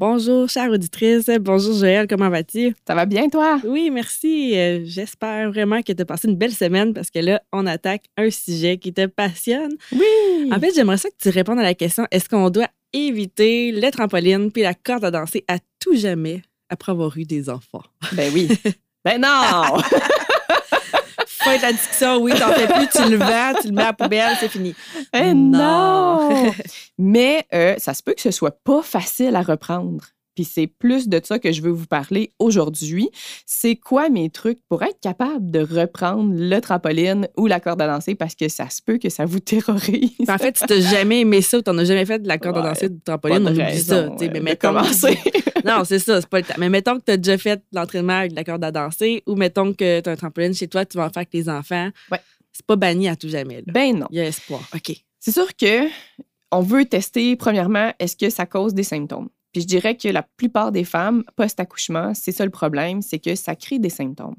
Bonjour, chère auditrice. Bonjour, Joël. Comment vas-tu? Ça va bien, toi? Oui, merci. Euh, J'espère vraiment que tu as passé une belle semaine parce que là, on attaque un sujet qui te passionne. Oui! En fait, j'aimerais ça que tu répondes à la question est-ce qu'on doit éviter les trampolines puis la corde à danser à tout jamais après avoir eu des enfants? Ben oui. ben non! Fin de la discussion, oui, t'en fais plus, tu le vends, tu le mets à la poubelle, c'est fini. Eh non! Mais euh, ça se peut que ce soit pas facile à reprendre. Puis c'est plus de ça que je veux vous parler aujourd'hui. C'est quoi mes trucs pour être capable de reprendre le trampoline ou la corde à danser parce que ça se peut que ça vous terrorise? En fait, tu t'as jamais aimé ça ou t'en as jamais fait de la corde à danser ou du trampoline, on oublie ça. mais commencer. non, c'est ça, c'est pas le temps. Mais mettons que tu as déjà fait l'entraînement avec de la corde à danser ou mettons que tu as un trampoline chez toi, tu vas en faire avec les enfants. Ouais. C'est pas banni à tout jamais. là. Ben non. Il y a espoir. OK. C'est sûr que on veut tester, premièrement, est-ce que ça cause des symptômes? Puis je dirais que la plupart des femmes post-accouchement, c'est ça le problème, c'est que ça crée des symptômes.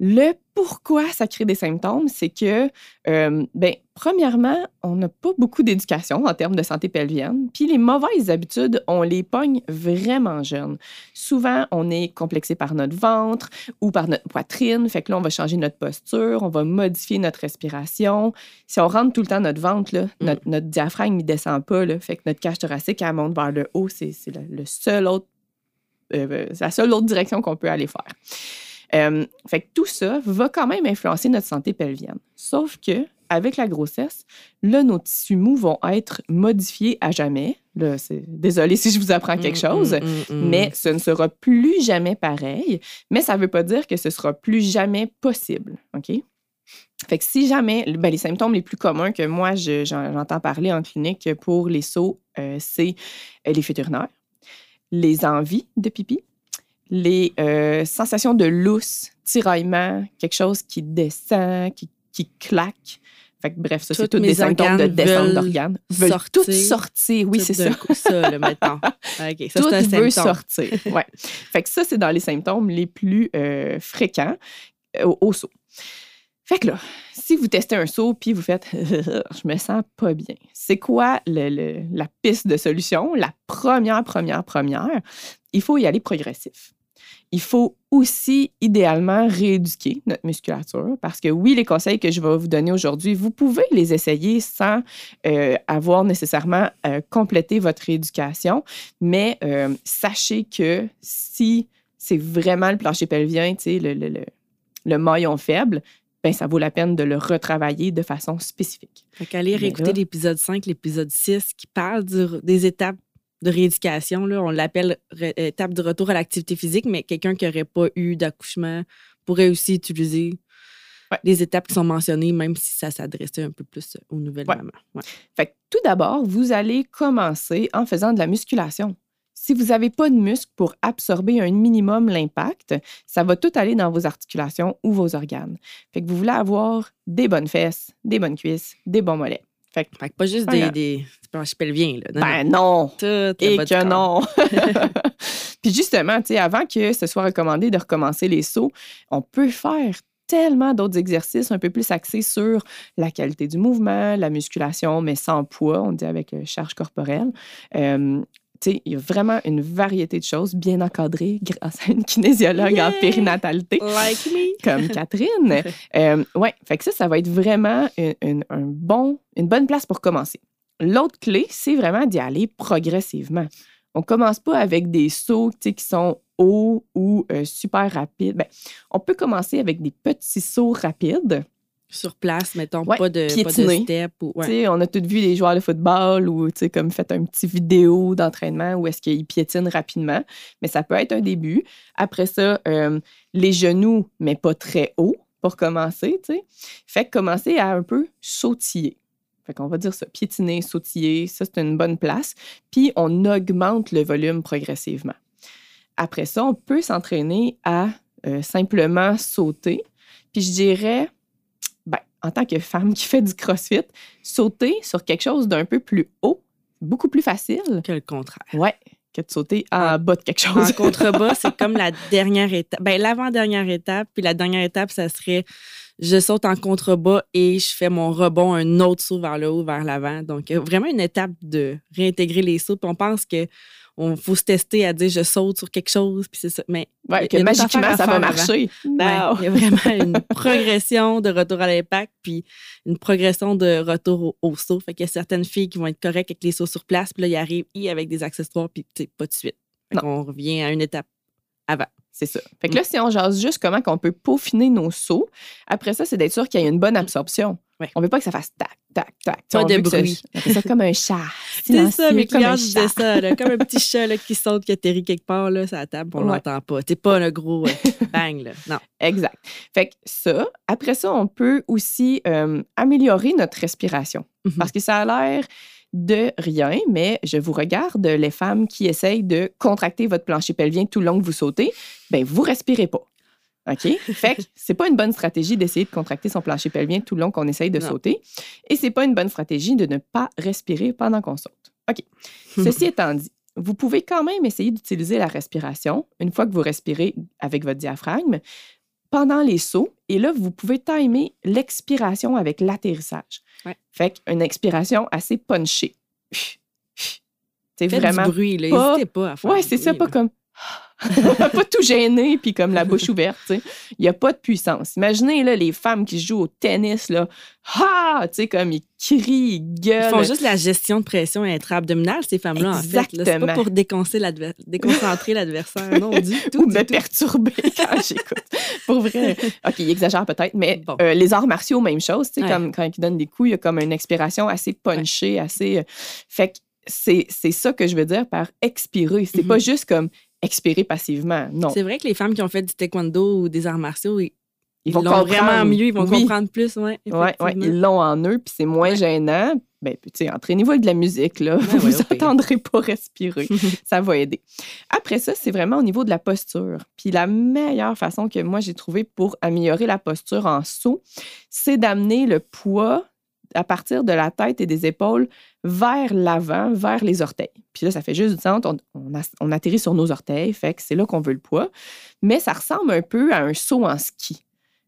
Le pourquoi ça crée des symptômes, c'est que, euh, ben, premièrement, on n'a pas beaucoup d'éducation en termes de santé pelvienne. Puis les mauvaises habitudes, on les pogne vraiment jeunes. Souvent, on est complexé par notre ventre ou par notre poitrine. Fait que là, on va changer notre posture, on va modifier notre respiration. Si on rentre tout le temps notre ventre, là, Mm. notre, notre diaphragme ne descend pas. Là, fait que notre cage thoracique, elle monte vers le haut. C'est c'est le, le seul autre, euh, c'est la seule autre direction qu'on peut aller faire. Euh, fait que tout ça va quand même influencer notre santé pelvienne. Sauf que avec la grossesse, là, nos tissus mous vont être modifiés à jamais. Là, c'est désolé si je vous apprends quelque Mm, chose, mm, mm, mais ce ne sera plus jamais pareil. Mais ça ne veut pas dire que ce sera plus jamais possible. OK? Fait que si jamais, ben, les symptômes les plus communs que moi, je- j'en- j'entends parler en clinique pour les sauts, euh, c'est euh, les fuites urinaires, les envies de pipi, les euh, sensations de lousse, tiraillement, quelque chose qui descend, qui, qui claque. Fait que bref, ça, c'est tous des symptômes de descente d'organes. Veulent sortir. toutes sortir. Oui, c'est ça. coup, ça, là, mettons. OK, ça, Tout c'est un veut sortir. Ouais. fait que ça, c'est dans les symptômes les plus euh, fréquents euh, au, au saut. Fait que là, si vous testez un saut puis vous faites je me sens pas bien, c'est quoi le- le- la piste de solution? La première, première, première, il faut y aller progressif. Il faut aussi idéalement rééduquer notre musculature parce que oui, les conseils que je vais vous donner aujourd'hui, vous pouvez les essayer sans euh, avoir nécessairement euh, complété votre rééducation, mais euh, sachez que si c'est vraiment le plancher pelvien, le, le, le, le maillon faible, ben, ça vaut la peine de le retravailler de façon spécifique. Fait qu'aller réécouter l'épisode 5, l'épisode 6 qui parle du- des étapes de rééducation. Là, on l'appelle étape de retour à l'activité physique, mais quelqu'un qui n'aurait pas eu d'accouchement pourrait aussi utiliser Ouais. les étapes qui sont mentionnées, même si ça s'adressait un peu plus aux nouvelles Ouais. mamans. Ouais. Fait que tout d'abord, vous allez commencer en faisant de la musculation. Si vous n'avez pas de muscle pour absorber un minimum l'impact, ça va tout aller dans vos articulations ou vos organes. Fait que vous voulez avoir des bonnes fesses, des bonnes cuisses, des bons mollets. Fait que, Fait que pas juste des, des du plancher pelvien. Là. Non, ben non, tout et que non. Puis justement, tu sais, avant que ce soit recommandé de recommencer les sauts, on peut faire tellement d'autres exercices un peu plus axés sur la qualité du mouvement, la musculation, mais sans poids, on dit avec euh, charge corporelle. Euh, il y a vraiment une variété de choses bien encadrées grâce à une kinésiologue en périnatalité Like me. comme Catherine. Euh, ouais, fait que ça, ça va être vraiment une, une- un bon, une bonne place pour commencer. L'autre clé, c'est vraiment d'y aller progressivement. On commence pas avec des sauts qui sont hauts ou euh, super rapides. Ben, on peut commencer avec des petits sauts rapides. Sur place, mettons, Ouais, pas, de, pas de piétiner. step. Ou, ouais. Tu sais, On a tous vu des joueurs de football ou tu sais, comme fait un petit vidéo d'entraînement où est-ce qu'ils piétinent rapidement. Mais ça peut être un début. Après ça, euh, les genoux, mais pas très haut pour commencer. tu sais. Fait que commencer à un peu sautiller. Fait qu'on va dire ça, piétiner, sautiller, ça c'est une bonne place. Puis on augmente le volume progressivement. Après ça, on peut s'entraîner à euh, simplement sauter. Puis je dirais, en tant que femme qui fait du crossfit, sauter sur quelque chose d'un peu plus haut, beaucoup plus facile. Que le contraire. Ouais, que de sauter en bas de quelque En chose. contrebas, c'est comme la dernière étape. Ben, l'avant-dernière étape, puis la dernière étape, ça serait je saute en contrebas et je fais mon rebond, un autre saut vers le haut, vers l'avant. Donc, euh, vraiment une étape de réintégrer les sauts. Puis on pense que on faut se tester à dire je saute sur quelque chose, puis c'est ça. Mais Ouais, il y que magiquement, ça va marcher. Ouais, Non. il y a vraiment une progression de retour à l'impact, puis une progression de retour au, au saut. Fait qu'il y a certaines filles qui vont être correctes avec les sauts sur place, puis là, ils arrivent y avec des accessoires, puis pas de suite. Fait Non. qu'on revient à une étape avant. C'est ça. Fait que là, si on jase juste comment qu'on peut peaufiner nos sauts, après ça, c'est d'être sûr qu'il y a une bonne absorption. Ouais. On veut pas que ça fasse tac, tac, tac. Pas On de ça- bruit. fait ça comme un chat. C'est ça, mes clients disaient ça, là, comme un petit chat là, qui saute, qui atterrit quelque part là, sur la table, on Ouais. l'entend pas. T'es pas un gros euh, bang, là. Non. Exact. Fait que ça, après ça, on peut aussi euh, améliorer notre respiration. Mhm. Parce que ça a l'air de rien, mais je vous regarde, les femmes qui essayent de contracter votre plancher pelvien tout le long que vous sautez, ben vous respirez pas. OK? Fait que c'est pas une bonne stratégie d'essayer de contracter son plancher pelvien tout le long qu'on essaye de Non. sauter. Et c'est pas une bonne stratégie de ne pas respirer pendant qu'on saute. OK. Ceci étant dit, vous pouvez quand même essayer d'utiliser la respiration une fois que vous respirez avec votre diaphragme pendant les sauts. Et là, vous pouvez timer l'expiration avec l'atterrissage. Ouais. Fait qu'une expiration assez punchée. C'est vraiment. du bruit, là. pas- N'hésitez pas à faire Ouais, c'est ça, pas comme. pas tout gêné, puis comme la bouche ouverte, tu sais. Il n'y a pas de puissance. Imaginez, là, les femmes qui jouent au tennis, là. Ah! Tu sais, comme ils crient, ils Ils gueulent. font juste la gestion de pression intra-abdominale, ces femmes-là, en fait. C'est pas pour déconcentrer l'adversaire, non, du tout. ou du me tout. perturber quand j'écoute. Pour vrai. OK, il exagère peut-être, mais Bon. euh, les arts martiaux, même chose. tu sais, Ouais. Comme quand ils donnent des coups, il y a comme une expiration assez punchée, assez. euh, Fait que c'est ça que je veux dire par expirer. C'est Mhm. pas juste comme expirer passivement. Non. C'est vrai que les femmes qui ont fait du taekwondo ou des arts martiaux, ils, Ils vont l'ont vraiment mieux, ils vont Oui. comprendre plus, ouais, Ouais, ils l'ont en eux, puis c'est moins Ouais. gênant. Ben, tu sais, entraînez-vous avec de la musique, là. Ouais, vous ouais, vous au pire. entendrez pas respirer. ça va aider. Après ça, c'est vraiment au niveau de la posture. Puis la meilleure façon que moi j'ai trouvé pour améliorer la posture en saut, c'est d'amener le poids à partir de la tête et des épaules vers l'avant, vers les orteils. Puis là, ça fait juste du sens, on, atterrit sur nos orteils, fait que c'est là qu'on veut le poids. Mais ça ressemble un peu à un saut en ski.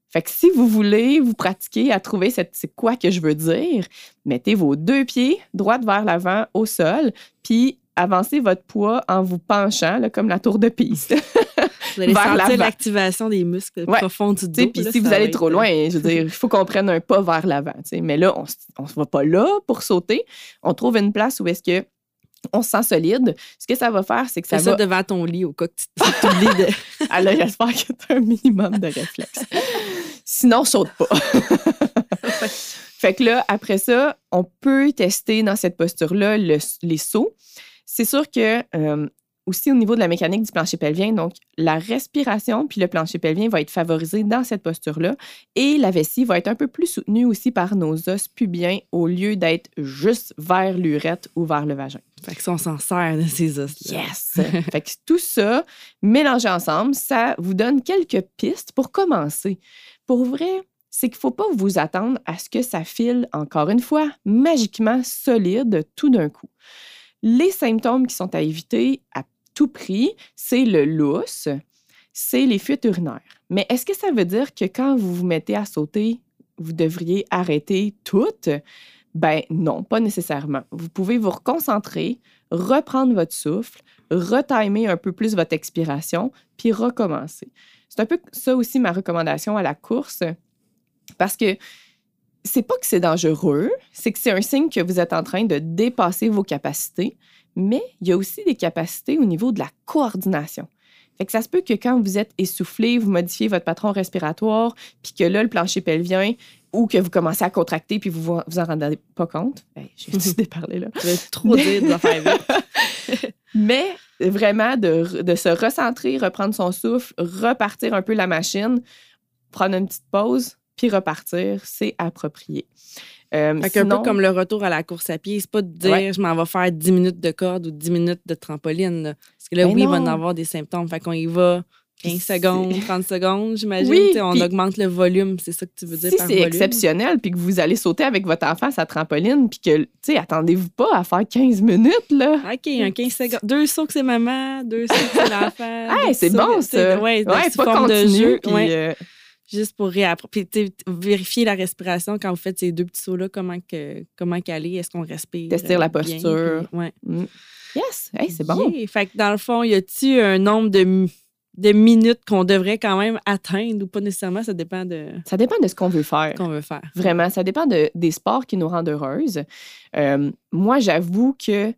Fait que si vous voulez vous pratiquer à trouver c'est quoi que je veux dire, mettez vos deux pieds droite vers l'avant au sol, puis avancez votre poids en vous penchant, là, comme la tour de Pise. Vous allez vers sentir l'activation des muscles Ouais. profonds du dos. Puis si vous ça allez trop loin, euh, je veux dire, il faut qu'on prenne un pas vers l'avant. Mais là, on ne se va pas là pour sauter. On trouve une place où est-ce que on se sent solide. Ce que ça va faire, c'est que ça ça va... devant ton lit au cas que tu t'oublies de. Là, j'espère que tu as un minimum de réflexe. Sinon, saute pas. fait que là, après ça, on peut tester dans cette posture-là le- les sauts. C'est sûr que euh, aussi au niveau de la mécanique du plancher pelvien, donc la respiration puis le plancher pelvien va être favorisé dans cette posture-là et la vessie va être un peu plus soutenue aussi par nos os pubiens au lieu d'être juste vers l'urètre ou vers le vagin. Fait que ça, on s'en sert de ces os. Yes! fait que tout ça, mélangé ensemble, ça vous donne quelques pistes pour commencer. Pour vrai, c'est qu'il ne faut pas vous attendre à ce que ça file, encore une fois, magiquement solide tout d'un coup. Les symptômes qui sont à éviter à tout prix, c'est le lousse, c'est les fuites urinaires. Mais est-ce que ça veut dire que quand vous vous mettez à sauter, vous devriez arrêter toutes? Ben non, pas nécessairement. Vous pouvez vous reconcentrer, reprendre votre souffle, retimer un peu plus votre expiration, puis recommencer. C'est un peu ça aussi ma recommandation à la course, parce que c'est pas que c'est dangereux, c'est que c'est un signe que vous êtes en train de dépasser vos capacités, mais il y a aussi des capacités au niveau de la coordination. Fait que ça se peut que quand vous êtes essoufflé, vous modifiez votre patron respiratoire, puis que là, le plancher pelvien, ou que vous commencez à contracter, puis vous vous, vous en rendez pas compte. Ben, J'ai décidé de parler là. Je vais trop dire affaires vite. Mais vraiment, de, de se recentrer, reprendre son souffle, repartir un peu la machine, prendre une petite pause, puis repartir, c'est approprié. Euh, Fait sinon- peu comme le retour à la course à pied, c'est pas de dire Ouais. je m'en vais faire 10 minutes de corde ou 10 minutes de trampoline. là. Parce que là, Ben oui, il va en avoir des symptômes. Fait qu'on y va 15 C'est- secondes, 30 secondes, j'imagine. Oui, on augmente le volume, c'est ça que tu veux dire Si par c'est exceptionnel, puis que vous allez sauter avec votre enfant à sa trampoline, puis que, tu sais, attendez-vous pas à faire 15 minutes, là. OK, un 15 secondes. Deux sauts que c'est maman, deux sauts que c'est l'enfant. Hey, c'est bon, ça. Ouais, Ouais, pas forme de jeu. ouais, euh, juste pour réapprendre. Puis vérifier la respiration quand vous faites ces deux petits sauts-là, comment, que, comment qu'elle est, est-ce qu'on respire. Tester la bien, posture. puis- ouais. mm. Yes, hey, c'est bon. Yeah. Fait que dans le fond, y a-tu un nombre de, de minutes qu'on devrait quand même atteindre ou pas nécessairement? Ça dépend de Ça dépend de ce qu'on veut faire. qu'on veut faire. Vraiment, ça dépend de- des sports qui nous rendent heureuses. Euh, moi, j'avoue que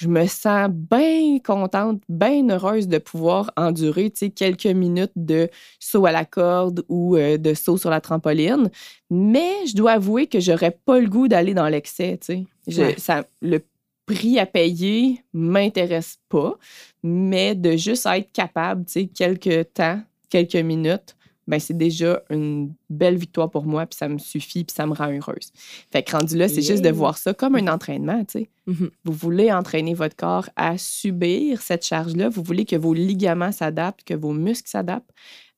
je me sens bien contente, bien heureuse de pouvoir endurer quelques minutes de saut à la corde ou euh, de saut sur la trampoline. Mais je dois avouer que j'aurais pas le goût d'aller dans l'excès. Ouais. le prix à payer m'intéresse pas, mais de juste être capable, quelques temps, quelques minutes, ben c'est déjà une belle victoire pour moi, puis ça me suffit, puis ça me rend heureuse. Fait que rendu là, c'est juste de voir ça comme un entraînement, tu sais. Mhm. Vous voulez entraîner votre corps à subir cette charge-là, vous voulez que vos ligaments s'adaptent, que vos muscles s'adaptent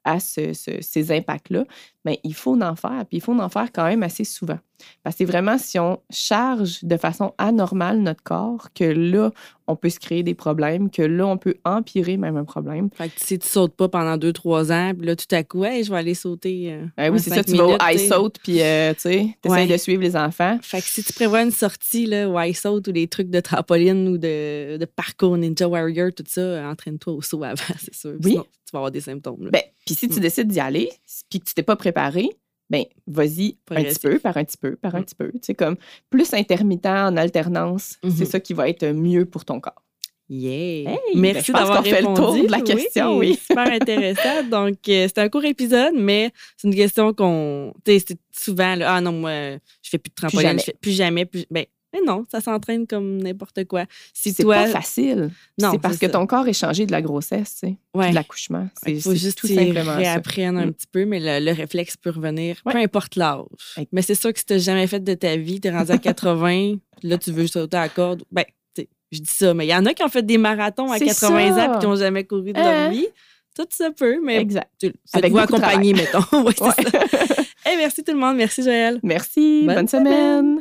à ce- ce- ces impacts-là, mais il faut en faire, puis il faut en faire quand même assez souvent. Parce que c'est vraiment si on charge de façon anormale notre corps que là, on peut se créer des problèmes, que là, on peut empirer même un problème. Fait que si tu sautes pas pendant deux, trois ans, puis là, tout à coup, hey, je vais aller sauter. euh, Ben oui, c'est ça, tu vas au minutes, high tu sais. saute, puis euh, tu sais, Ouais. de suivre les enfants. Fait que si tu prévois une sortie, là, au high saut ou des trucs de trampoline ou de, de parcours Ninja Warrior, tout ça, euh, entraîne-toi au saut avant, c'est sûr. Oui. Sinon, tu vas avoir des symptômes. Ben, puis si tu Mm. décides d'y aller, puis que tu t'es pas préparé, ben vas-y un petit peu, par un petit peu, par un Mm. petit peu. Tu sais, comme plus intermittent en alternance, c'est Mhm. ça qui va être mieux pour ton corps. Yeah! Hey, ben, Merci d'avoir fait le tour de la question, oui. Super intéressant. Donc, euh, c'est un court épisode, mais c'est une question qu'on. Tu sais, c'est souvent, là, ah non, moi, je fais plus de trampoline, jamais. je fais plus jamais. Plus, ben, mais non, ça s'entraîne comme n'importe quoi. Si C'est toi. pas facile. Non, c'est parce que ça. ton corps est changé de la grossesse, tu sais, Ouais. de l'accouchement. C'est Il faut juste tout simplement ça. réapprendre un Mm. petit peu, mais le, le réflexe peut revenir, Ouais. peu importe l'âge. Ouais. Mais c'est sûr que si tu n'as jamais fait de ta vie, tu es rendu à 80, puis là, tu veux sauter à la corde. Ben, je dis ça, mais il y en a qui ont fait des marathons à C'est 80 ça. ans et qui n'ont jamais couru de Hein? leur vie. Tout ça peut, mais Exact. tu- Avec de accompagner, mettons. Ouais, Ouais. ça. Hey, merci tout le monde. Merci, Joël. Merci. Bonne Bonne, semaine.